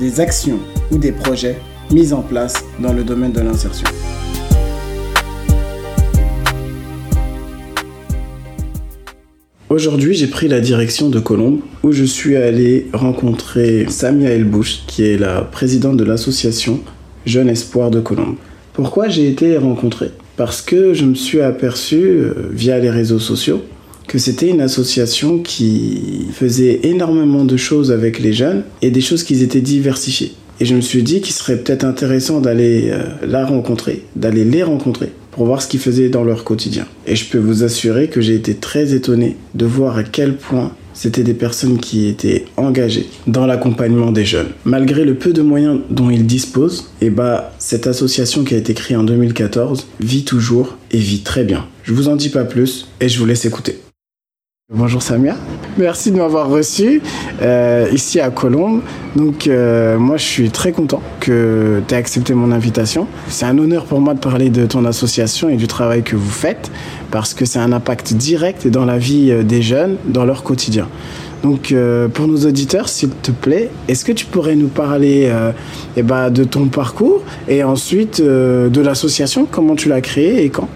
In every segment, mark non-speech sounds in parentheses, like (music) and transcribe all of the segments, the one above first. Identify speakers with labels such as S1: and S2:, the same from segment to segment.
S1: des actions ou des projets mis en place dans le domaine de l'insertion. Aujourd'hui, j'ai pris la direction de Colombe où je suis allé rencontrer Samia Elbouch, qui est la présidente de l'association Jeune Espoir de Colombe. Pourquoi j'ai été rencontré? Parce que je me suis aperçu euh, via les réseaux sociaux que c'était une association qui faisait énormément de choses avec les jeunes et des choses qui étaient diversifiées. Et je me suis dit qu'il serait peut-être intéressant d'aller euh, la rencontrer, d'aller les rencontrer pour voir ce qu'ils faisaient dans leur quotidien. Et je peux vous assurer que j'ai été très étonné de voir à quel point c'était des personnes qui étaient engagées dans l'accompagnement des jeunes. Malgré le peu de moyens dont ils disposent, et eh bah, cette association qui a été créée en 2014 vit toujours et vit très bien. Je vous en dis pas plus et je vous laisse écouter. Bonjour Samia, merci de m'avoir reçu euh, ici à Colombe. Donc euh, moi je suis très content que tu aies accepté mon invitation. C'est un honneur pour moi de parler de ton association et du travail que vous faites parce que c'est un impact direct dans la vie euh, des jeunes, dans leur quotidien. Donc pour nos auditeurs, s'il te plaît, est-ce que tu pourrais nous parler eh ben, de ton parcours et ensuite de l'association, comment tu l'as créée et quand?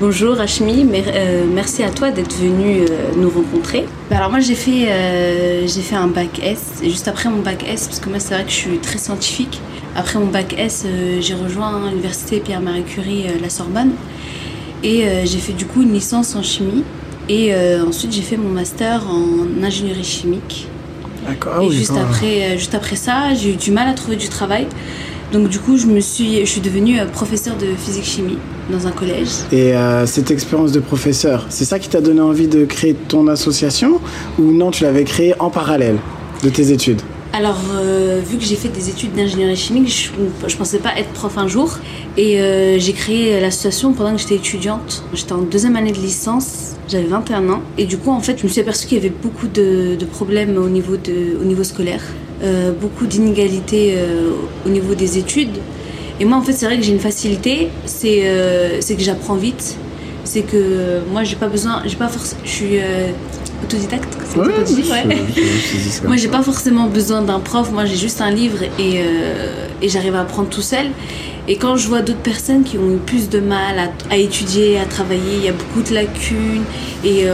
S2: Bonjour Ashmi, euh, merci à toi d'être venu euh, nous rencontrer. Bah, alors moi j'ai fait, euh, j'ai fait un bac S, et juste après mon bac S, parce que moi c'est vrai que je suis très scientifique, après mon bac S j'ai rejoint l'université Pierre-Marie Curie, la Sorbonne, et j'ai fait du coup une licence en chimie, et ensuite j'ai fait mon master en ingénierie chimique.
S1: D'accord. Ah
S2: et juste, après, juste après ça, j'ai eu du mal à trouver du travail. Donc du coup, je, me suis, je suis devenue euh, professeure de physique-chimie dans un collège.
S1: Et euh, cette expérience de professeur, c'est ça qui t'a donné envie de créer ton association ou non, tu l'avais créée en parallèle de tes études?
S2: Alors, euh, vu que j'ai fait des études d'ingénierie chimique, je, ne pensais pas être prof un jour. Et j'ai créé l'association pendant que j'étais étudiante. J'étais en deuxième année de licence, j'avais 21 ans. Et du coup, en fait, je me suis aperçue qu'il y avait beaucoup de, de problèmes au niveau, de, au niveau scolaire. Euh, beaucoup d'inégalités euh, au niveau des études. Et moi, en fait, c'est vrai que j'ai une facilité, c'est euh, que j'apprends vite. C'est que moi, j'ai pas besoin, j'ai pas forcément, je suis autodidacte.
S1: Ouais,
S2: ouais. moi, j'ai pas forcément besoin d'un prof. Moi, j'ai juste un livre et, et j'arrive à apprendre tout seul. Et quand je vois d'autres personnes qui ont eu plus de mal à, à, étudier, à travailler, il y a beaucoup de lacunes et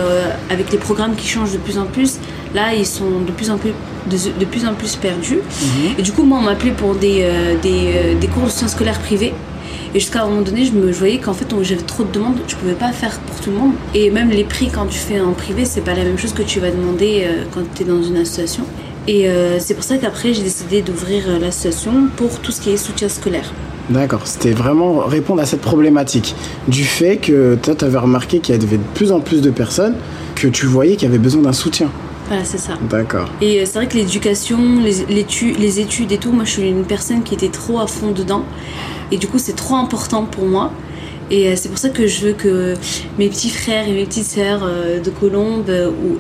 S2: avec les programmes qui changent de plus en plus, là, ils sont de plus en plus de, plus en plus perdu. Mhm. Et du coup, moi, on m'appelait pour des, euh, des, euh, des, cours de sciences scolaires privés. Et jusqu'à un moment donné, je, me, voyais qu'en fait, j'avais trop de demandes, je pouvais pas faire pour tout le monde. Et même les prix, quand tu fais en privé, c'est pas la même chose que tu vas demander euh, quand tu es dans une association. Et c'est pour ça qu'après, j'ai décidé d'ouvrir l'association pour tout ce qui est soutien scolaire.
S1: D'accord, c'était vraiment répondre à cette problématique du fait que toi, tu avais remarqué qu'il y avait de plus en plus de personnes que tu voyais qui avaient besoin d'un soutien.
S2: Voilà, c'est ça.
S1: D'accord.
S2: Et euh, c'est vrai que l'éducation, les, les, études et tout, moi je suis une personne qui était trop à fond dedans. Et du coup, c'est trop important pour moi. Et euh, c'est pour ça que je veux que mes petits frères et mes petites sœurs euh, de Colombe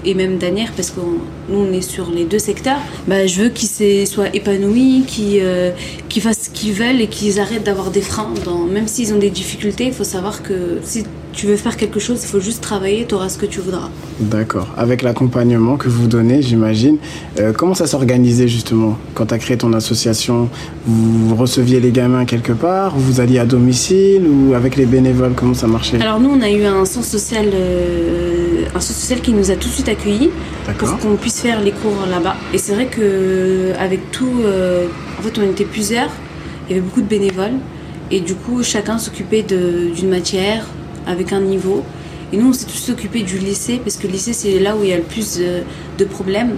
S2: et même d'Anières, parce que nous on est sur les deux secteurs, bah, je veux qu'ils soient épanouis, qu'ils fassent ce qu'ils veulent et qu'ils arrêtent d'avoir des freins. Dans, même s'ils ont des difficultés, il faut savoir que si tu veux faire quelque chose, il faut juste travailler, tu auras ce que tu voudras.
S1: D'accord. Avec l'accompagnement que vous donnez, j'imagine, euh, comment ça s'organisait justement quand tu as créé ton association? Vous receviez les gamins quelque part Vous alliez à domicile ou avec les bénévoles Comment ça marchait?
S2: Alors nous, on a eu un centre social, euh, un centre social qui nous a tout de suite accueillis pour qu'on puisse faire les cours là-bas. Et c'est vrai que avec tout, euh, en fait, on était plusieurs, il y avait beaucoup de bénévoles. Et du coup, chacun s'occupait d'une matière, avec un niveau. Et nous, on s'est tous occupés du lycée, parce que le lycée, c'est là où il y a le plus de problèmes,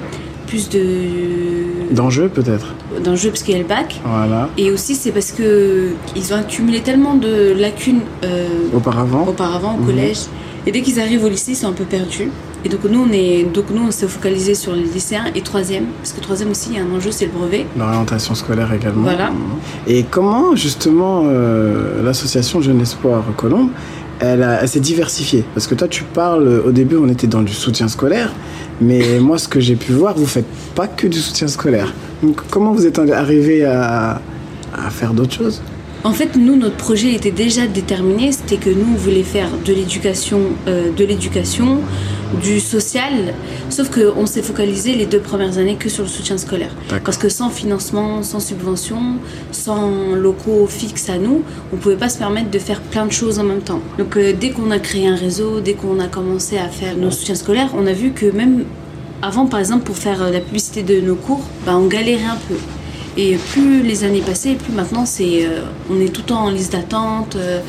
S2: plus de...
S1: D'enjeux peut-être
S2: D'enjeux parce qu'il y a le bac.
S1: Voilà.
S2: Et aussi, c'est parce que ils ont accumulé tellement de lacunes...
S1: Euh, auparavant
S2: Auparavant, au mhm. collège. Et dès qu'ils arrivent au lycée, ils sont un peu perdus. Et donc nous, on est, donc nous, on s'est focalisé sur les lycéens et troisième, parce que troisième aussi, il y a un enjeu, c'est le brevet.
S1: L'orientation scolaire également.
S2: Voilà.
S1: Et comment justement euh, l'association Jeune Espoir Colombe, elle, s'est diversifiée Parce que toi, tu parles, au début, on était dans du soutien scolaire, mais (laughs) moi, ce que j'ai pu voir, vous faites pas que du soutien scolaire. Donc comment vous êtes arrivé à, à faire d'autres choses?
S2: En fait, nous, notre projet était déjà déterminé. C'était que nous, on voulait faire de l'éducation, euh, de l'éducation, du social. Sauf qu'on s'est focalisé les deux premières années que sur le soutien scolaire. Parce que sans financement, sans subvention, sans locaux fixes à nous, on ne pouvait pas se permettre de faire plein de choses en même temps. Donc, euh, dès qu'on a créé un réseau, dès qu'on a commencé à faire nos soutiens scolaires, on a vu que même avant, par exemple, pour faire euh, la publicité de nos cours, bah, on galérait un peu. Et plus les années passaient, plus maintenant c'est, euh, on est tout le temps en liste d'attente, euh,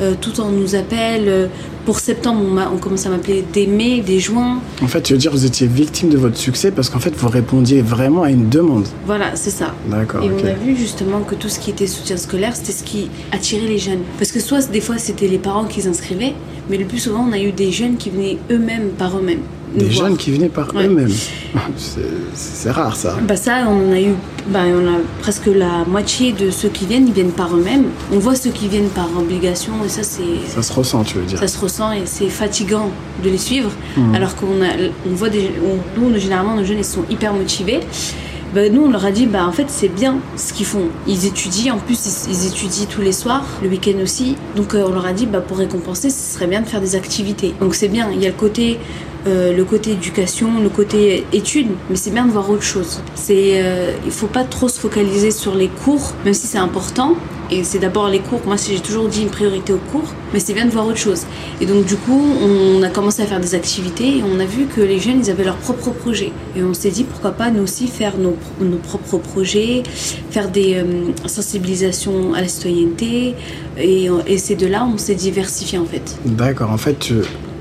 S2: euh, tout on nous appelle. Pour septembre, on, on commence à m'appeler des mai, des juin.
S1: En fait, tu veux dire vous étiez victime de votre succès parce qu'en fait vous répondiez vraiment à une demande.
S2: Voilà, c'est ça.
S1: D'accord.
S2: Et on a vu justement que tout ce qui était soutien scolaire, c'était ce qui attirait les jeunes. Parce que soit des fois c'était les parents qui s'inscrivaient, mais le plus souvent on a eu des jeunes qui venaient eux-mêmes par eux-mêmes.
S1: Des jeunes qui venaient par eux-mêmes. (laughs) C'est rare ça.
S2: Bah ça, on a eu, bah, on a presque la moitié de ceux qui viennent, ils viennent par eux-mêmes. On voit ceux qui viennent par obligation et ça c'est.
S1: Ça se ressent, tu veux dire.
S2: Ça se ressent et c'est fatigant de les suivre. Hmm. Alors qu'on on voit des, nous généralement nos jeunes ils sont hyper motivés. Bah, nous on leur a dit bah en fait c'est bien ce qu'ils font. Ils étudient en plus ils, étudient tous les soirs, le week-end aussi. Donc euh, on leur a dit bah pour récompenser ce serait bien de faire des activités. Donc c'est bien. Il y a le côté euh, le côté éducation, le côté études, mais c'est bien de voir autre chose. C'est, euh, il faut pas trop se focaliser sur les cours, même si c'est important. Et c'est d'abord les cours. Moi, j'ai toujours dit une priorité aux cours, mais c'est bien de voir autre chose. Et donc, du coup, on a commencé à faire des activités et on a vu que les jeunes, ils avaient leurs propres projets. Et on s'est dit, pourquoi pas nous aussi faire nos, nos propres projets, faire des euh, sensibilisations à la citoyenneté. Et, et c'est de là on s'est diversifié, en fait.
S1: D'accord. En fait,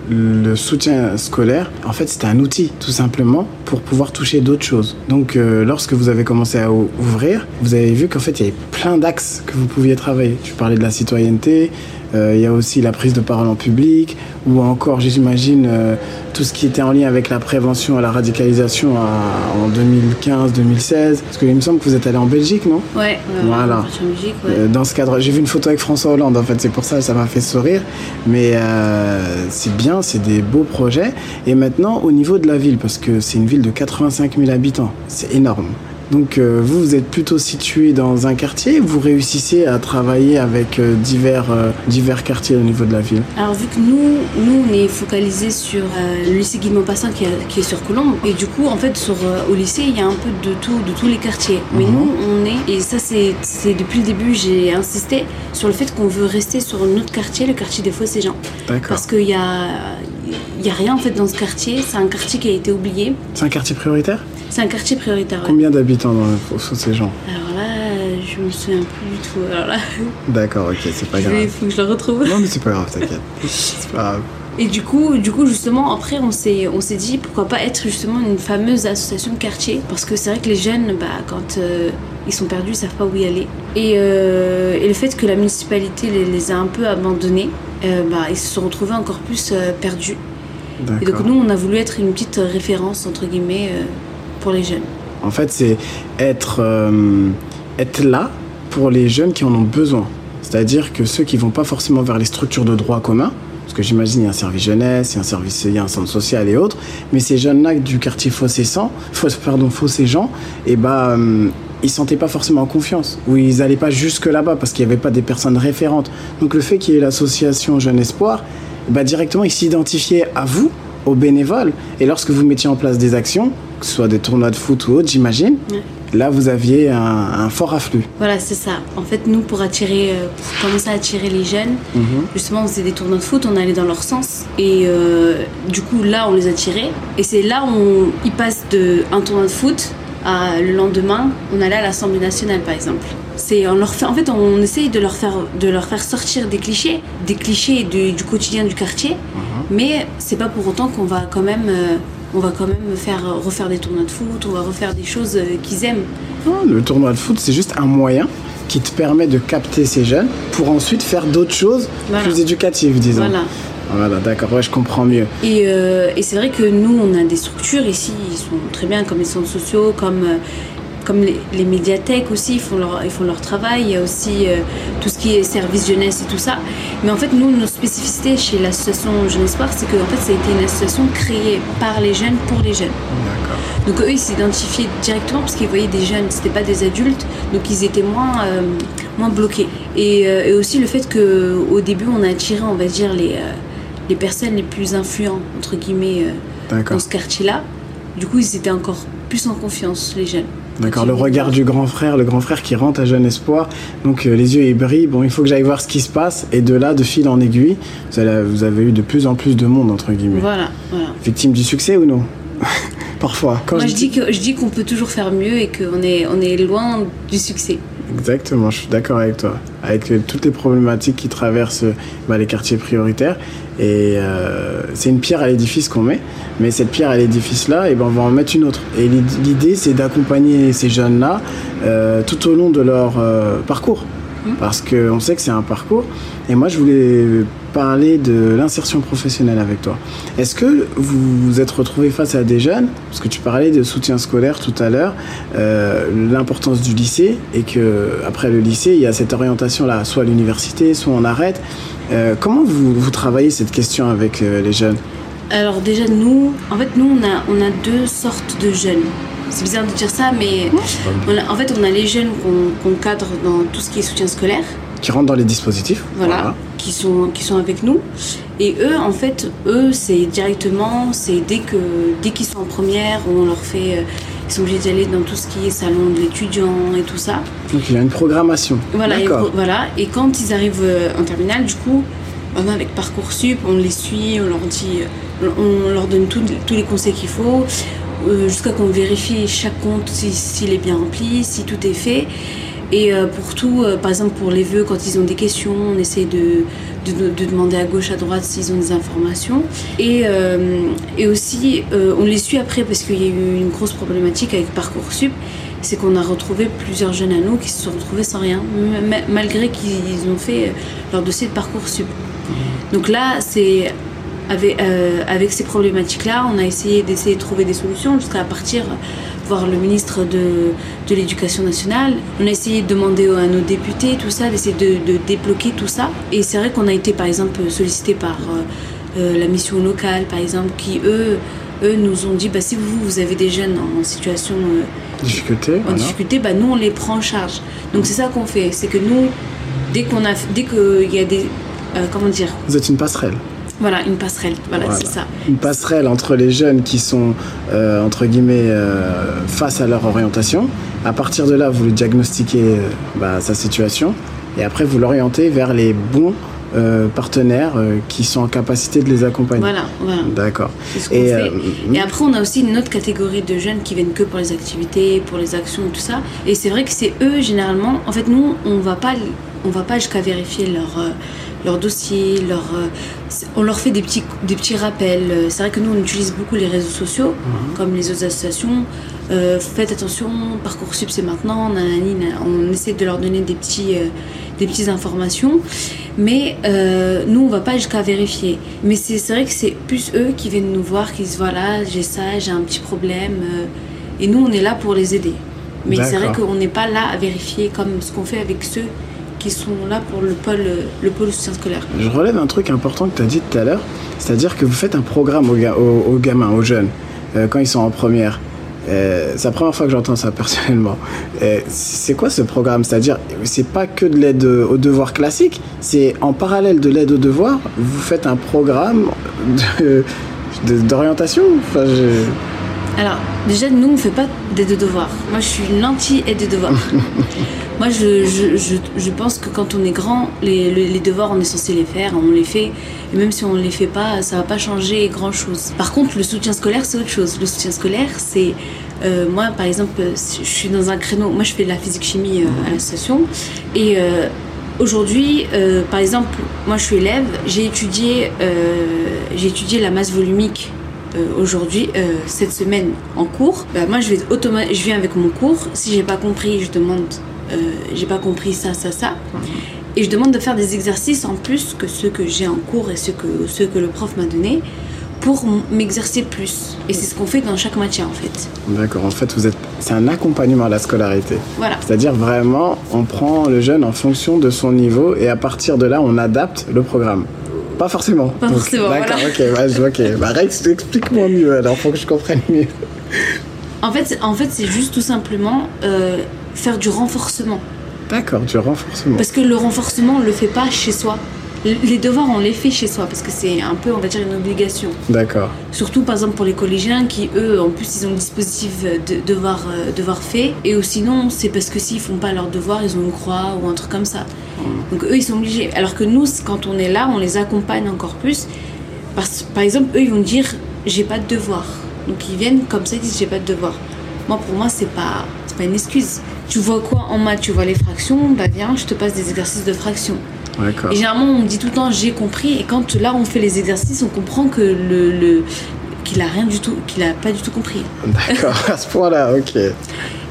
S1: le soutien scolaire, en fait, c'était un outil, tout simplement, pour pouvoir toucher d'autres choses. Donc, euh, lorsque vous avez commencé à ouvrir, vous avez vu qu'en fait, il y avait plein d'axes que vous pouviez travailler. Tu parlais de la citoyenneté, il y a aussi la prise de parole en public, ou encore, j'imagine, euh, tout ce qui était en lien avec la prévention à la radicalisation en 2015-2016. Parce qu'il me semble que vous êtes allé en Belgique, non?
S2: Ouais,
S1: voilà.
S2: En Belgique, ouais.
S1: Euh, dans ce cadre, j'ai vu une photo avec François Hollande, en fait, c'est pour ça que ça m'a fait sourire. Mais c'est bien, c'est des beaux projets. Et maintenant, au niveau de la ville, parce que c'est une ville de 85 000 habitants, c'est énorme. Donc euh, vous, vous êtes plutôt situé dans un quartier vous réussissez à travailler avec euh, divers, euh, divers quartiers au niveau de la ville?
S2: Alors vu que nous, nous on est focalisé sur le lycée Guy Maupassant qui, qui, est sur Colombe et du coup en fait sur, au lycée il y a un peu de tout, de tous les quartiers. Mais mhm. nous on est, et ça c'est depuis le début j'ai insisté sur le fait qu'on veut rester sur notre quartier, le quartier des Fossés-Jean. Parce qu'il y a, il y a rien en fait dans ce quartier, c'est un quartier qui a été oublié.
S1: C'est un quartier prioritaire
S2: c'est un quartier prioritaire.
S1: Combien d'habitants dans ces gens?
S2: Alors là, je me souviens plus du tout. Alors là. (laughs)
S1: D'accord, ok, c'est pas grave.
S2: Il faut que je le retrouve.
S1: Non, mais c'est pas grave, t'inquiète. (laughs) c'est pas grave.
S2: Et du coup, du coup justement, après, on s'est, on s'est dit pourquoi pas être justement une fameuse association de quartier. Parce que c'est vrai que les jeunes, bah, quand euh, ils sont perdus, ils savent pas où y aller. Et, euh, et le fait que la municipalité les, les a un peu abandonnés, euh, bah, ils se sont retrouvés encore plus perdus. Et donc nous, on a voulu être une petite référence, entre guillemets, les jeunes
S1: En fait, c'est être, euh, être là pour les jeunes qui en ont besoin. C'est-à-dire que ceux qui vont pas forcément vers les structures de droit commun, parce que j'imagine il y a un service jeunesse, il y a un service, il y a un centre social et autres, mais ces jeunes-là du quartier Fossé-Jean, et eh bah, euh, ils sentaient pas forcément en confiance, ou ils allaient pas jusque là-bas parce qu'il n'y avait pas des personnes référentes. Donc le fait qu'il y ait l'association Jeune Espoir, bah, directement ils s'identifiaient à vous, aux bénévoles, et lorsque vous mettiez en place des actions, que ce soit des tournois de foot ou autre, j'imagine. Là, vous aviez un, fort afflux.
S2: Voilà, c'est ça. En fait, nous, pour attirer, euh, pour commencer à attirer les jeunes, mhm. justement, on faisait des tournois de foot, on allait dans leur sens. Et euh, du coup, là, on les attirait. Et c'est là où ils passent de un tournoi de foot à le lendemain, on allait à l'Assemblée nationale, par exemple. C'est on leur fait, en fait, on essaye de leur faire, de leur faire sortir des clichés, des clichés du, quotidien du quartier. Mhm. Mais c'est pas pour autant qu'on va quand même euh, on va quand même faire, refaire des tournois de foot, on va refaire des choses euh, qu'ils aiment.
S1: le tournoi de foot, c'est juste un moyen qui te permet de capter ces jeunes pour ensuite faire d'autres choses plus éducatives, disons.
S2: Voilà.
S1: Voilà, d'accord, ouais, je comprends mieux.
S2: Et, et c'est vrai que nous, on a des structures ici, ils sont très bien, comme les centres sociaux, comme comme les, médiathèques aussi, ils font, leur, ils font leur travail. Il y a aussi euh, tout ce qui est service jeunesse et tout ça. Mais en fait, nous, nos spécificités chez l'association Jeune Espoir, c'est que en fait, ça a été une association créée par les jeunes pour les jeunes. Donc eux, ils s'identifiaient directement parce qu'ils voyaient des jeunes, c'était pas des adultes, donc ils étaient moins, euh, moins bloqués. Euh, et, aussi le fait qu'au début, on a attiré, on va dire, les, les personnes les plus influentes, entre guillemets, dans ce quartier-là. Du coup, ils étaient encore plus en confiance, les jeunes.
S1: D'accord, le regard du grand frère, le grand frère qui rentre à Jeune Espoir, donc euh, les yeux brillent, bon il faut que j'aille voir ce qui se passe, et de là, de fil en aiguille, vous, vous avez eu de plus en plus de monde, entre guillemets.
S2: Voilà, voilà.
S1: Victime du succès ou non? (laughs) Parfois.
S2: Quand Moi je, dis que je dis qu'on peut toujours faire mieux et qu'on est, on est loin du succès.
S1: Exactement, je suis d'accord avec toi. Avec euh, toutes les problématiques qui traversent bah, les quartiers prioritaires. Et euh, c'est une pierre à l'édifice qu'on met. Mais cette pierre à l'édifice-là, et eh ben, on va en mettre une autre. Et l'idée, c'est d'accompagner ces jeunes-là euh, tout au long de leur parcours. Mmh. Parce qu'on sait que c'est un parcours. Et moi, je voulais parler de l'insertion professionnelle avec toi. Est-ce que vous vous êtes retrouvé face à des jeunes, parce que tu parlais de soutien scolaire tout à l'heure, euh, l'importance du lycée, et que après le lycée, il y a cette orientation-là, soit à l'université, soit on arrête. Euh, comment vous, vous, travaillez cette question avec euh, les jeunes?
S2: Alors déjà, nous, en fait, nous, on a, on a deux sortes de jeunes. C'est bizarre de dire ça, mais en fait, on a les jeunes qu'on cadre dans tout ce qui est soutien scolaire
S1: qui rentrent dans les dispositifs.
S2: Voilà, Qui, sont, qui sont avec nous. Et eux, en fait, eux, c'est directement, c'est dès que dès qu'ils sont en première, on leur fait. Euh, ils sont obligés d'aller dans tout ce qui est salon de l'étudiant et tout ça.
S1: Donc il y a une programmation.
S2: Voilà, et, voilà. Et quand ils arrivent euh, en terminale, du coup, on avec Parcoursup, on les suit, on leur dit, euh, on leur donne tous les conseils qu'il faut, jusqu'à qu'on vérifie chaque compte s'il est bien rempli, si tout est fait. Et euh, pour tout, euh, par exemple pour les vœux, quand ils ont des questions, on essaie de, de, demander à gauche, à droite s'ils ont des informations. Et, euh, et aussi, on les suit après parce qu'il y a eu une grosse problématique avec Parcoursup. C'est qu'on a retrouvé plusieurs jeunes à nous qui se sont retrouvés sans rien, malgré qu'ils ont fait leur dossier de Parcoursup. Donc là, c'est avec, avec, ces problématiques-là, on a essayé d'essayer de trouver des solutions jusqu'à partir voir le ministre de, de l'Éducation nationale. On a essayé de demander à nos députés, tout ça, d'essayer de, de, débloquer tout ça. Et c'est vrai qu'on a été, par exemple, sollicité par euh, euh, la mission locale, par exemple, qui, eux, eux nous ont dit, bah, si vous, vous avez des jeunes en situation...
S1: Euh, difficulté,
S2: en difficulté, bah, nous, on les prend en charge. Donc c'est ça qu'on fait. C'est que nous, dès qu'on a... Dès qu'il y a des... comment dire
S1: Vous êtes une passerelle
S2: voilà, une passerelle, voilà, c'est ça.
S1: Une passerelle entre les jeunes qui sont, euh, entre guillemets, euh, face à leur orientation. À partir de là, vous diagnostiquez euh, bah, sa situation et après, vous l'orientez vers les bons partenaires qui sont en capacité de les accompagner.
S2: Voilà, voilà.
S1: D'accord.
S2: et, et après, on a aussi une autre catégorie de jeunes qui viennent que pour les activités, pour les actions, tout ça. Et c'est vrai que c'est eux, généralement, en fait, nous, on va pas, on va pas jusqu'à vérifier leur leur dossier, leur, euh, on leur fait des petits, des petits rappels. C'est vrai que nous, on utilise beaucoup les réseaux sociaux, mhm. comme les autres associations. Euh, faites attention, Parcoursup c'est maintenant, on essaie de leur donner des, petits, euh, des petites informations. Mais nous, on va pas jusqu'à vérifier. Mais c'est vrai que c'est plus eux qui viennent nous voir, qui disent voilà, j'ai ça, j'ai un petit problème. et nous, on est là pour les aider. Mais c'est vrai qu'on n'est pas là à vérifier comme ce qu'on fait avec ceux qui sont là pour le pôle, le pôle soutien scolaire.
S1: Je relève un truc important que tu as dit tout à l'heure, c'est-à-dire que vous faites un programme aux, gamins, aux jeunes, euh, quand ils sont en première. Euh, c'est la première fois que j'entends ça (laughs) personnellement. Euh, c'est quoi ce programme? C'est-à-dire, c'est pas que de l'aide aux devoirs classiques, c'est en parallèle de l'aide aux devoirs, vous faites un programme d'orientation? Enfin,
S2: Alors, déjà, nous, on fait pas d'aide aux devoirs. Moi, je suis une anti-aide aux devoirs. (laughs) Moi, je, je, je, pense que quand on est grand, les, les, devoirs, on est censé les faire, on les fait. Et même si on ne les fait pas, ça va pas changer grand-chose. Par contre, le soutien scolaire, c'est autre chose. Le soutien scolaire, c'est... Euh, moi, par exemple, je suis dans un créneau... Moi, je fais de la physique-chimie euh, à la station. Et... Euh, aujourd'hui, par exemple, moi je suis élève, j'ai étudié, étudié la masse volumique aujourd'hui, cette semaine en cours. Bah, moi je, vais je viens avec mon cours. Si j'ai pas compris, je demande euh, j'ai pas compris ça, ça, ça. Et je demande de faire des exercices en plus que ceux que j'ai en cours et ceux que, ceux que le prof m'a donné pour m'exercer plus. Et c'est ce qu'on fait dans chaque matière en fait.
S1: D'accord, en fait, vous êtes, c'est un accompagnement à la scolarité.
S2: Voilà.
S1: C'est-à-dire vraiment, on prend le jeune en fonction de son niveau et à partir de là, on adapte le programme. Pas forcément.
S2: Pas forcément.
S1: D'accord, ok, ok. Bah, Rex, explique-moi mieux alors, faut que je comprenne mieux.
S2: En fait, en fait c'est juste tout simplement euh, faire du renforcement.
S1: D'accord, du renforcement.
S2: Parce que le renforcement, on le fait pas chez soi. Les devoirs, on les fait chez soi parce que c'est un peu, on va dire, une obligation.
S1: D'accord.
S2: Surtout, par exemple, pour les collégiens qui, eux, en plus, ils ont le dispositif de devoir, euh, devoir fait. Et ou sinon, c'est parce que s'ils font pas leurs devoirs, ils ont une croix ou un truc comme ça. Donc, eux, ils sont obligés. Alors que nous, quand on est là, on les accompagne encore plus. Parce, par exemple, eux, ils vont dire j'ai pas de devoirs. Donc, ils viennent comme ça, ils disent j'ai pas de devoirs. Moi, pour moi, c'est pas, pas une excuse. Tu vois quoi en maths Tu vois les fractions Bah, viens, je te passe des exercices de fractions. Et généralement, on me dit tout le temps j'ai compris. Et quand là, on fait les exercices, on comprend que le, le qu'il a rien du tout, qu'il a pas du tout compris.
S1: D'accord, (laughs) à ce point-là, ok.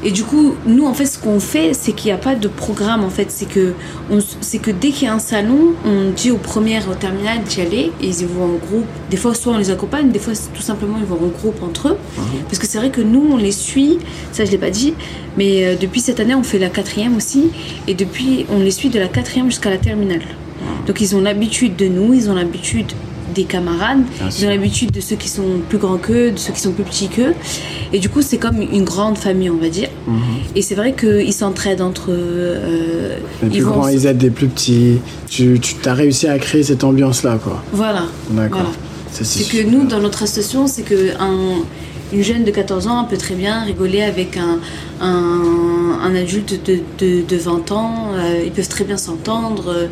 S2: Et du coup, nous, en fait, ce qu'on fait, c'est qu'il n'y a pas de programme, en fait. C'est que, c'est que dès qu'il y a un salon, on dit aux premières, au terminales d'y aller. Et ils vont en groupe. Des fois, soit on les accompagne, des fois, tout simplement, ils vont en groupe entre eux. Mhm. Parce que c'est vrai que nous, on les suit. Ça, je ne l'ai pas dit. Mais euh, depuis cette année, on fait la quatrième aussi. Et depuis, on les suit de la quatrième jusqu'à la terminale. Mhm. Donc, ils ont l'habitude de nous, ils ont l'habitude des camarades. ils ont l'habitude de ceux qui sont plus grands qu'eux, de ceux qui sont plus petits qu'eux. Et du coup, c'est comme une grande famille, on va dire. Et c'est vrai qu'ils s'entraident entre eux. Euh,
S1: les plus grands, ils aident des plus petits. Tu, tu as réussi à créer cette ambiance-là, quoi.
S2: Voilà.
S1: D'accord.
S2: C'est que nous, dans notre association, c'est que une jeune de 14 ans peut très bien rigoler avec un, un, adulte de, de, 20 ans. Euh, ils peuvent très bien s'entendre euh,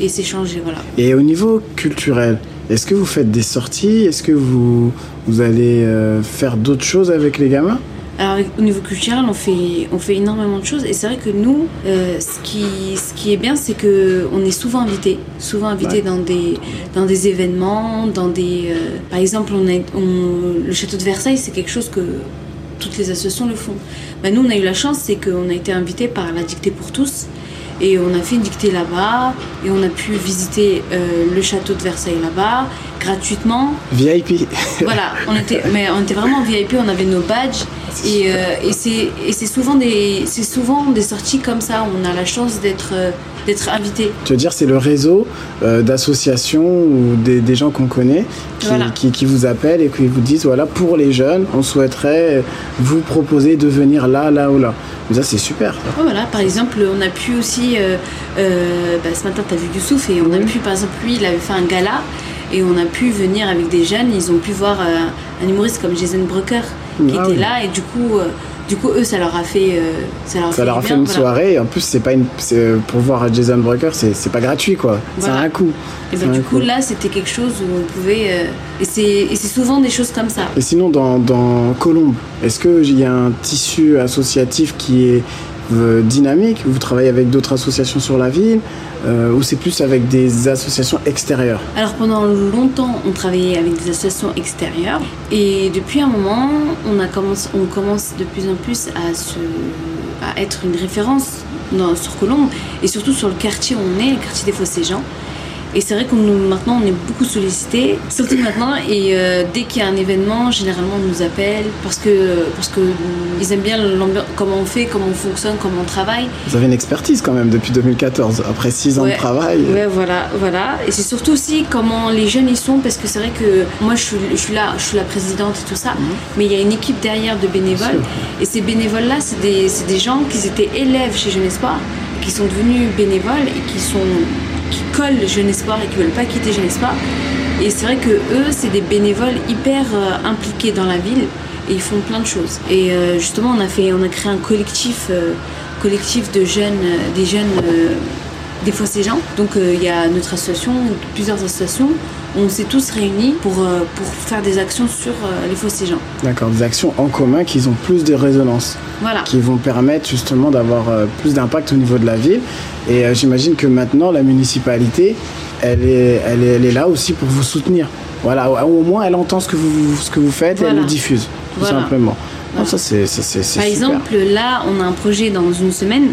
S2: et s'échanger, voilà.
S1: Et au niveau culturel, est-ce que vous faites des sorties? Est-ce que vous, vous allez euh, faire d'autres choses avec les gamins?
S2: Alors au niveau culturel, on fait, on fait énormément de choses. Et c'est vrai que nous, euh, ce, qui, ce qui est bien, c'est que on est souvent invités, souvent invités dans des dans des événements, dans des, euh, par exemple, on, le château de Versailles, c'est quelque chose que toutes les associations le font. Ben, nous, on a eu la chance, c'est qu'on a été invités par la dictée pour tous. Et on a fait une dictée là-bas. Et on a pu visiter euh, le château de Versailles là-bas gratuitement.
S1: VIP.
S2: voilà, on était, (laughs) mais on était vraiment VIP, on avait nos badges et, euh, et c'est souvent, des, souvent des sorties comme ça, on a la chance d'être euh, d'être invité.
S1: Tu veux dire, c'est le réseau euh, d'associations ou des, gens qu'on connaît qui, qui, vous appellent et qui vous disent voilà, pour les jeunes, on souhaiterait vous proposer de venir là, là ou là. Mais ça, c'est super.
S2: voilà, par exemple, on a pu aussi, euh, euh, bah, ce matin, tu as vu Youssouf, et on a pu, par exemple, lui, il avait fait un gala et on a pu venir avec des jeunes, ils ont pu voir un humoriste comme Jason Brucker qui ah était là et du coup du coup, eux, ça leur a fait. Euh,
S1: ça leur a, ça fait, leur a fait, une soirée. Et en plus, c'est pas une, pour voir Jason Breaker, c'est pas gratuit, quoi. Ça a un coût.
S2: Et bah, du coup, là, c'était quelque chose où on pouvait. Euh, et c'est souvent des choses comme ça.
S1: Et sinon, dans, dans Colombe, est-ce qu'il y a un tissu associatif qui est euh, dynamique Vous travaillez avec d'autres associations sur la ville euh, ou c'est plus avec des associations extérieures
S2: Alors pendant longtemps, on travaillait avec des associations extérieures et depuis un moment, on, a commencé, on commence de plus en plus à, se, à être une référence dans, sur Colombe et surtout sur le quartier où on est, le quartier des Fossés-Jean. Et c'est vrai qu'on maintenant on est beaucoup sollicité, surtout maintenant. Et euh, dès qu'il y a un événement, généralement on nous appelle parce que parce que ils aiment bien comment on fait, comment on fonctionne, comment on travaille.
S1: Vous avez une expertise quand même depuis 2014, après six ans de travail.
S2: Ouais, voilà, voilà. Et c'est surtout aussi comment les jeunes y sont, parce que c'est vrai que moi je suis, je suis là, je suis la présidente et tout ça, mhm. mais il y a une équipe derrière de bénévoles. Et ces bénévoles-là, c'est des, des gens qui étaient élèves chez Jeune Espoir, qui sont devenus bénévoles et qui sont collent Jeune Espoir et qui veulent pas quitter Jeune Espoir. Et c'est vrai que eux, c'est des bénévoles hyper euh, impliqués dans la ville et ils font plein de choses. Et euh, justement, on a fait, on a créé un collectif, euh, collectif de jeunes, des jeunes des Fossés gens. Donc il y a notre association, plusieurs associations. On s'est tous réunis pour, pour faire des actions sur les Fossés gens.
S1: D'accord, des actions en commun qui ont plus de résonance.
S2: Voilà.
S1: Qui vont permettre justement d'avoir plus d'impact au niveau de la ville. Et euh, j'imagine que maintenant, la municipalité, elle est, elle, est, elle est là aussi pour vous soutenir. Voilà, au moins, elle entend ce que vous, ce que vous faites et elle le diffuse, tout simplement. ça, c'est,
S2: Par exemple, là, on a un projet dans une semaine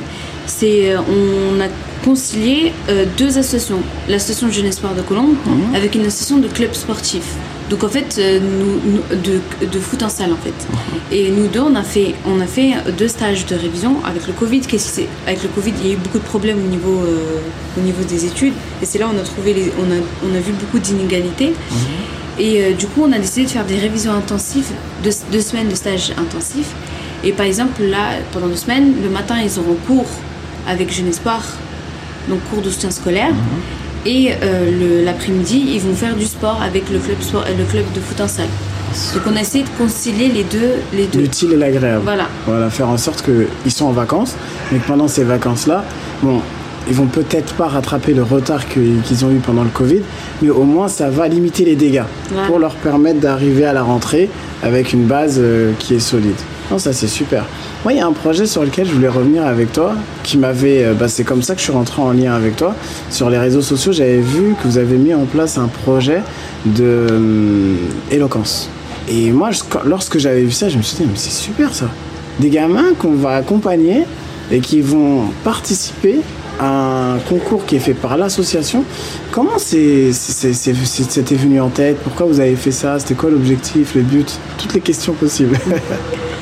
S2: c'est on a concilié deux associations. L'association Jeune Espoir de Colombe mhm. avec une association de clubs sportifs. Donc en fait, euh, nous, de, de, foot en salle en fait. Mhm. Et nous deux, on a fait, on a fait deux stages de révision avec le Covid. Qu'est-ce Avec le Covid, il y a eu beaucoup de problèmes au niveau, euh, au niveau des études. Et c'est là on a trouvé, les, on, a, on a vu beaucoup d'inégalités. Mhm. Et euh, du coup, on a décidé de faire des révisions intensives, deux, deux, semaines de stages intensifs. Et par exemple, là, pendant deux semaines, le matin, ils auront cours avec Jeune Espoir, donc cours de soutien scolaire. Mhm. Et euh, l'après-midi, ils vont faire du sport avec le club, le club de foot en salle. Donc on a essayé de concilier les deux. Les deux.
S1: L'utile et l'agréable. Voilà. Voilà, faire en sorte qu'ils sont en vacances, mais que pendant ces vacances-là, bon, ils vont peut-être pas rattraper le retard qu'ils ont eu pendant le Covid, mais au moins ça va limiter les dégâts pour leur permettre d'arriver à la rentrée avec une base euh, qui est solide. Non, ça c'est super. Moi, il y a un projet sur lequel je voulais revenir avec toi, qui m'avait. Euh, bah, c'est comme ça que je suis rentré en lien avec toi. Sur les réseaux sociaux, j'avais vu que vous avez mis en place un projet de hum, éloquence. Et moi, lorsque j'avais vu ça, je me suis dit, mais c'est super ça. Des gamins qu'on va accompagner et qui vont participer à un concours qui est fait par l'association. Comment c'était venu en tête? Pourquoi vous avez fait ça? C'était quoi l'objectif, le but? Toutes les questions possibles. (laughs)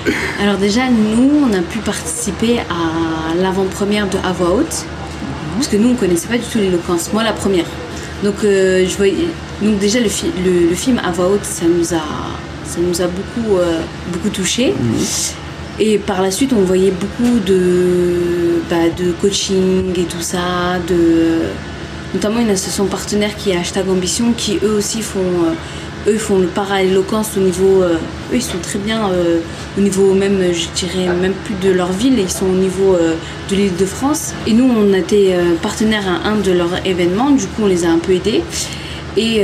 S2: Alors déjà, nous, on a pu participer à l'avant-première de À voix haute, parce que nous, on ne connaissait pas du tout l'éloquence. Moi, la première. Donc, euh, je voyais, donc déjà, le, le, film À voix haute, ça nous a, ça nous a beaucoup, euh, beaucoup touché. Mhm. Et par la suite, on voyait beaucoup de, bah, de coaching et tout ça, de, notamment une association partenaire qui est Hashtag Ambition, qui eux aussi font euh, eux font le para-éloquence au niveau. Euh, eux, ils sont très bien euh, au niveau même, je dirais, même plus de leur ville, ils sont au niveau euh, de l'île de France. Et nous, on a été partenaire à un de leurs événements, du coup, on les a un peu aidés. Et,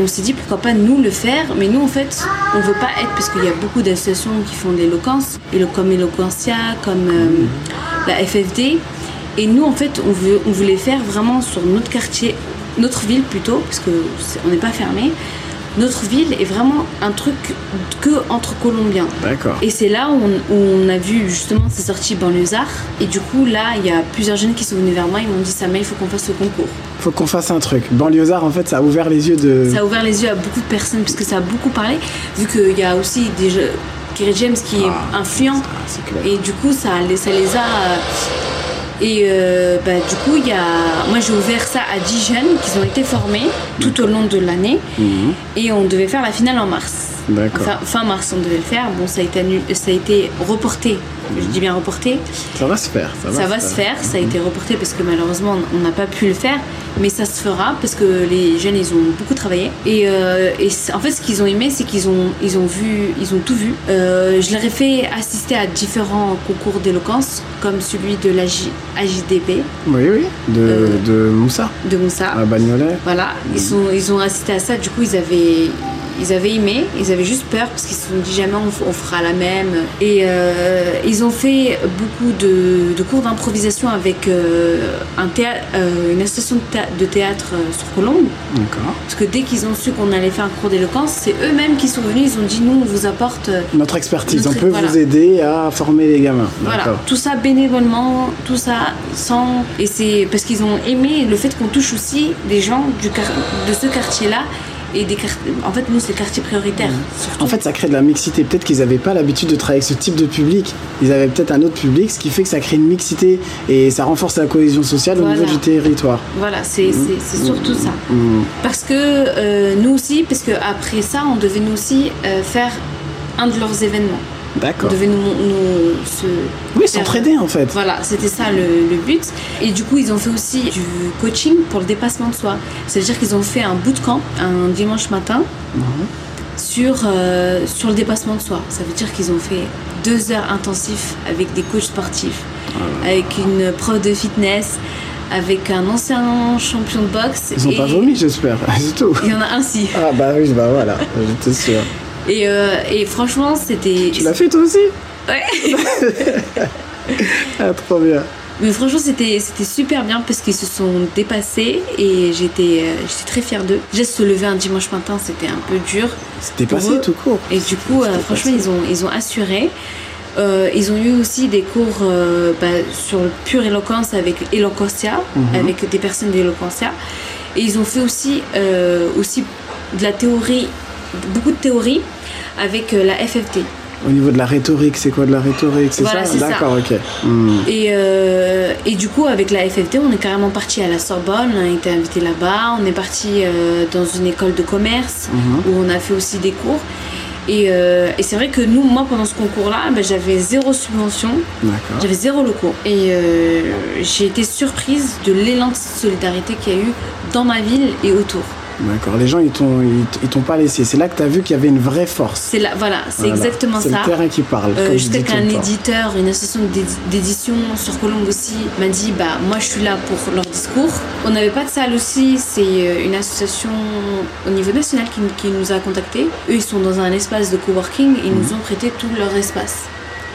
S2: on s'est dit pourquoi pas nous le faire, mais nous en fait on veut pas être parce qu'il y a beaucoup d'associations qui font de l'éloquence, comme Eloquentia, comme la FFD. Et nous en fait on, on voulait faire vraiment sur notre quartier, notre ville plutôt, parce qu'on n'est pas fermé, notre ville est vraiment un truc que entre Colombiens.
S1: D'accord.
S2: Et c'est là où on, a vu justement ces sorties banlieusards. Et du coup, là, il y a plusieurs jeunes qui sont venus vers moi. Ils m'ont dit Samay, il faut qu'on fasse ce concours.
S1: Il faut qu'on fasse un truc. Banlieusard, en fait, ça a ouvert les yeux de.
S2: Ça a ouvert les yeux à beaucoup de personnes, puisque ça a beaucoup parlé, vu qu'il y a aussi des Kerry James qui est ah, influent. et du coup, ça, ça les a. Et euh, bah, du coup, y a... moi j'ai ouvert ça à 10 jeunes qui ont été formés tout au long de l'année. Mhm. Et on devait faire la finale en mars. Fin, fin, mars, on devait le faire. Bon, ça a été, ça a été reporté. Je dis bien reporté.
S1: Ça va se faire.
S2: Ça va, se, faire. Ça a été reporté parce que malheureusement, on n'a pas pu le faire. Mais ça se fera parce que les jeunes, ils ont beaucoup travaillé. Et, euh, et en fait, ce qu'ils ont aimé, c'est qu'ils ont, ils ont vu, ils ont tout vu. Euh, je leur ai fait assister à différents concours d'éloquence, comme celui de la AJDP.
S1: Oui, oui, de, euh, de Moussa.
S2: De Moussa.
S1: À Bagnolet.
S2: Voilà, ils, sont, ils ont assisté à ça. Du coup, ils avaient, ils avaient aimé, ils avaient juste peur parce qu'ils se sont dit jamais on, fera la même. Et euh, ils ont fait beaucoup de, cours d'improvisation avec euh, un théâtre, euh, une association de, théâtre sur Colombe.
S1: D'accord.
S2: Parce que dès qu'ils ont su qu'on allait faire un cours d'éloquence, c'est eux-mêmes qui sont venus, ils ont dit nous on vous apporte
S1: notre expertise, on peut vous aider à former les gamins.
S2: Voilà, tout ça bénévolement, tout ça sans. Et c'est parce qu'ils ont aimé le fait qu'on touche aussi des gens du de ce quartier-là et des en fait nous c'est quartier prioritaire
S1: en fait ça crée de la mixité. Peut-être qu'ils n'avaient pas l'habitude de travailler avec ce type de public. Ils avaient peut-être un autre public ce qui fait que ça crée une mixité et ça renforce la cohésion sociale au niveau du territoire.
S2: Voilà c'est mmh. surtout ça. Mmh. parce que euh, nous aussi parce que après ça on devait nous aussi euh, faire un de leurs événements
S1: D'accord.
S2: Devait nous, nous
S1: Oui, s'entraider en fait.
S2: Voilà, c'était ça le, but. Et du coup, ils ont fait aussi du coaching pour le dépassement de soi. C'est-à-dire qu'ils ont fait un bootcamp un dimanche matin mhm. sur, euh, sur le dépassement de soi. Ça veut dire qu'ils ont fait deux heures intensifs avec des coachs sportifs, ah avec une prof de fitness avec un ancien champion de boxe.
S1: Ils n'ont pas vomi, j'espère. (laughs) C'est tout.
S2: Il y en a un si.
S1: Ah bah oui, bah voilà, j'étais sûr.
S2: Et, euh, et franchement, c'était.
S1: Tu l'as fait toi aussi
S2: Ouais. (laughs)
S1: ah, trop bien.
S2: Mais franchement, c'était super bien parce qu'ils se sont dépassés et j'étais euh, très fière d'eux. Déjà, se lever un dimanche matin, c'était un peu dur.
S1: C'était passé tout court.
S2: Et du coup, euh, franchement, ils ont, ils ont assuré. Euh, ils ont eu aussi des cours euh, bah, sur pure éloquence avec Eloquentia, mhm. avec des personnes d'Eloquentia. Et ils ont fait aussi, aussi de la théorie, beaucoup de théorie avec la FFT.
S1: Au niveau de la rhétorique, c'est quoi de la rhétorique C'est
S2: ça
S1: D'accord, ok.
S2: Hmm. Et, et, du coup, avec la FFT, on est carrément parti à la Sorbonne, on a été invité là-bas, on est parti dans une école de commerce mhm. où on a fait aussi des cours. Euh, et, c'est vrai que nous, moi, pendant ce concours-là, ben, j'avais zéro subvention. J'avais zéro locaux. Et euh, j'ai été surprise de l'élan de solidarité qu'il y a eu dans ma ville et autour.
S1: D'accord, les gens ils t'ont ils, t'ont pas laissé. C'est là que tu as vu qu'il y avait une vraie force.
S2: C'est là, voilà, c'est exactement ça.
S1: C'est le terrain qui parle.
S2: Euh, je sais qu'un éditeur, une association d'édition sur Colombe aussi m'a dit bah moi je suis là pour leur discours. On n'avait pas de salle aussi, c'est euh, une association au niveau national qui, qui, nous a contactés. Eux ils sont dans un espace de coworking, ils nous mhm. ont prêté tout leur espace.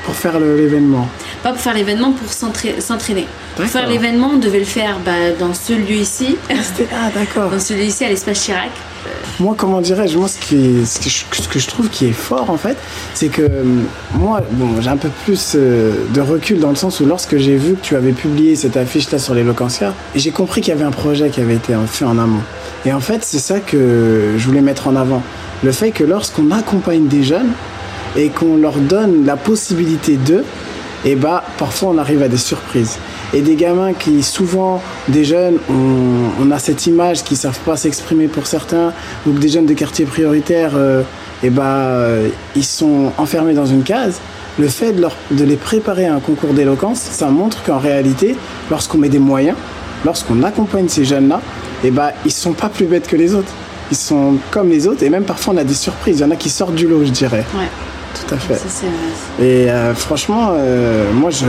S1: Pour faire l'événement
S2: Pas pour faire l'événement, pour s'entraîner. Pour faire l'événement, on devait le faire bah, dans ce lieu ici.
S1: Ah, d'accord.
S2: dans ce lieu ici, à l'espace Chirac.
S1: Moi, comment dirais-je? Moi, ce, qui ce, que je, trouve qui est fort, en fait, c'est que euh, moi, bon, j'ai un peu plus euh, de recul dans le sens où lorsque j'ai vu que tu avais publié cette affiche-là sur les j'ai compris qu'il y avait un projet qui avait été fait en amont. Et en fait, c'est ça que je voulais mettre en avant. Le fait que lorsqu'on accompagne des jeunes, et qu'on leur donne la possibilité d'eux, et eh bah parfois on arrive à des surprises. Et des gamins qui souvent, des jeunes, on, a cette image qui savent pas s'exprimer pour certains, ou des jeunes de quartiers prioritaires, et euh, eh bah euh, ils sont enfermés dans une case. Le fait de, leur, de les préparer à un concours d'éloquence, ça montre qu'en réalité, lorsqu'on met des moyens, lorsqu'on accompagne ces jeunes-là, et eh bah ils sont pas plus bêtes que les autres. Ils sont comme les autres et même parfois on a des surprises. Il y en a qui sortent du lot, je dirais. Tout à fait. Et euh, franchement, euh, moi, je,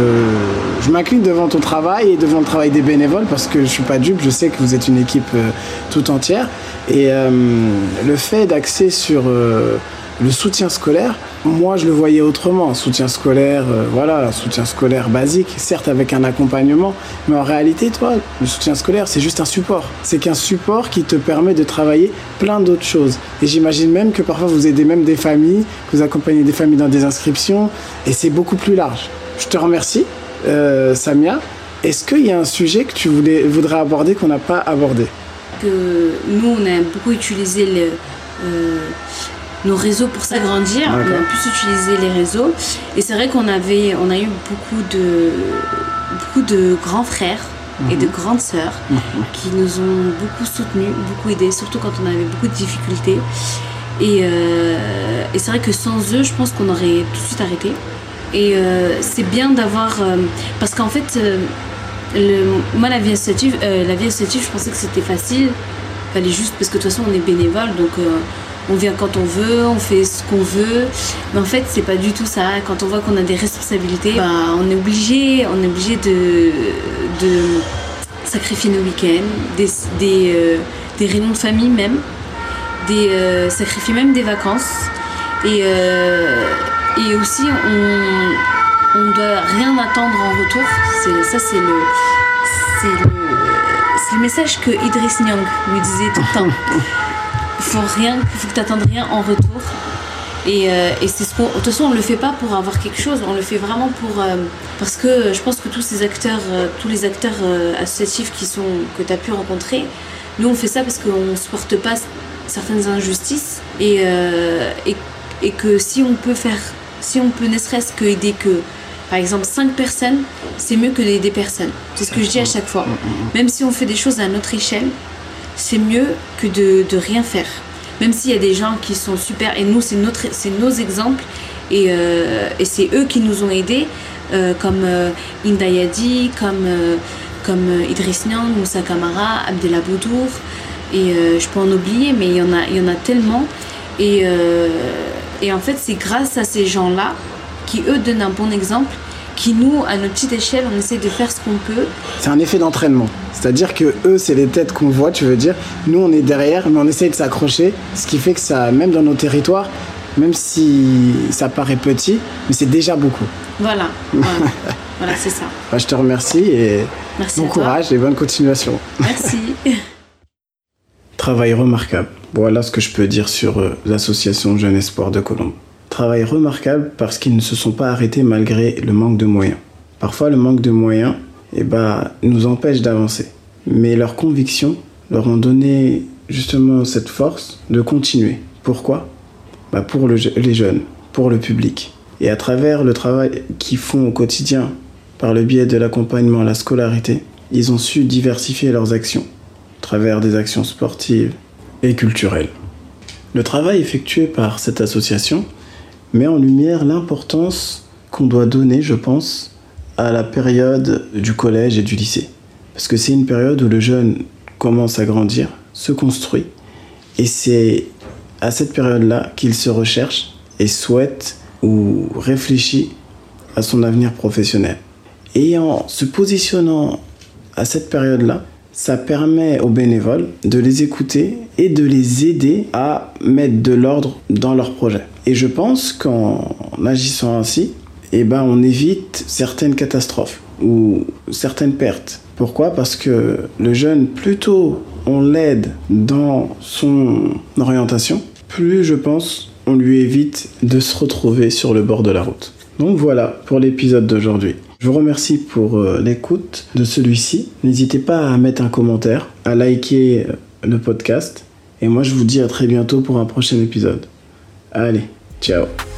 S1: je m'incline devant ton travail et devant le travail des bénévoles parce que je suis pas dupe, je sais que vous êtes une équipe euh, tout entière. Et le fait d'axer sur le soutien scolaire, moi je le voyais autrement. Soutien scolaire, euh, voilà, soutien scolaire basique, certes avec un accompagnement, mais en réalité, toi, le soutien scolaire, c'est juste un support. C'est qu'un support qui te permet de travailler plein d'autres choses. Et j'imagine même que parfois vous aidez même des familles, vous accompagnez des familles dans des inscriptions, et c'est beaucoup plus large. Je te remercie, euh, Samia. Est-ce qu'il y a un sujet que tu voudrais aborder qu'on n'a pas abordé?
S2: Que nous, on a beaucoup utilisé le. Euh, nos réseaux pour s'agrandir. On a pu utiliser les réseaux. Et c'est vrai qu'on avait, on a eu beaucoup de, beaucoup de grands frères et de mhm. grandes sœurs mhm. qui nous ont beaucoup soutenus, beaucoup aidés, surtout quand on avait beaucoup de difficultés. Et, euh, et c'est vrai que sans eux, je pense qu'on aurait tout de suite arrêté. Et euh, c'est bien d'avoir. Euh, parce qu'en fait, le, moi, la vie associative, la vie associative, je pensais que c'était facile. Fallait juste. Parce que de toute façon, on est bénévole, donc on vient quand on veut, on fait ce qu'on veut. Mais en fait, c'est pas du tout ça. Quand on voit qu'on a des responsabilités, bah, on est obligé, de, sacrifier nos week-ends, euh, des, réunions de famille même, des, euh, sacrifier même des vacances. Et, euh, aussi, on ne doit rien attendre en retour. Ça, c'est le, message que Idriss Nyang me disait tout le temps. (laughs) faut rien, faut que tu attendes rien en retour. Et, euh, et c'est ce qu'on. De toute façon, on le fait pas pour avoir quelque chose, on le fait vraiment pour. Euh, parce que je pense que tous ces acteurs, euh, tous les acteurs associatifs qui sont, que tu as pu rencontrer, nous on fait ça parce qu'on ne supporte pas certaines injustices et, et, et, que si on peut faire. Si on peut ne serait-ce que aider que. Par exemple, 5 personnes, c'est mieux que d'aider des personnes. C'est ce que je dis à chaque fois. Même si on fait des choses à notre échelle, c'est mieux que de, de, rien faire. Même s'il y a des gens qui sont super, et nous, c'est nos exemples, et, euh, et c'est eux qui nous ont aidés, euh, comme euh, Indayadi, comme, comme Idriss Nyang, Moussa Kamara, Abdel Boudour, et je peux en oublier, mais il y en a, il y en a tellement. Et, et en fait, c'est grâce à ces gens-là qui, eux, donnent un bon exemple qui nous, à notre petite échelle, on essaie de faire ce qu'on peut.
S1: C'est un effet d'entraînement. C'est-à-dire que eux, c'est les têtes qu'on voit, tu veux dire. Nous, on est derrière, mais on essaie de s'accrocher. Ce qui fait que ça, même dans nos territoires, même si ça paraît petit, mais c'est déjà beaucoup.
S2: Voilà. (laughs) Voilà, c'est ça.
S1: Bah, je te remercie et bon courage et bonne continuation.
S2: Merci. (laughs)
S1: Travail remarquable. Voilà ce que je peux dire sur euh, l'association Jeune Espoir de Colombe Travail remarquable parce qu'ils ne se sont pas arrêtés malgré le manque de moyens. Parfois, le manque de moyens eh ben, nous empêche d'avancer. Mais leurs convictions leur ont donné justement cette force de continuer. Pourquoi? Bah Pour les jeunes, pour le public. Et à travers le travail qu'ils font au quotidien par le biais de l'accompagnement à la scolarité, ils ont su diversifier leurs actions à travers des actions sportives et culturelles. Le travail effectué par cette association met en lumière l'importance qu'on doit donner, je pense, à la période du collège et du lycée. Parce que c'est une période où le jeune commence à grandir, se construit, et c'est à cette période-là qu'il se recherche et souhaite ou réfléchit à son avenir professionnel. Et en se positionnant à cette période-là, ça permet aux bénévoles de les écouter et de les aider à mettre de l'ordre dans leurs projets. Et je pense qu'en agissant ainsi, eh ben, on évite certaines catastrophes ou certaines pertes. Pourquoi? Parce que le jeune, plus tôt on l'aide dans son orientation, plus je pense on lui évite de se retrouver sur le bord de la route. Donc voilà pour l'épisode d'aujourd'hui. Je vous remercie pour euh, l'écoute de celui-ci. N'hésitez pas à mettre un commentaire, à liker euh, le podcast. Et moi je vous dis à très bientôt pour un prochain épisode. Allez, Ciao.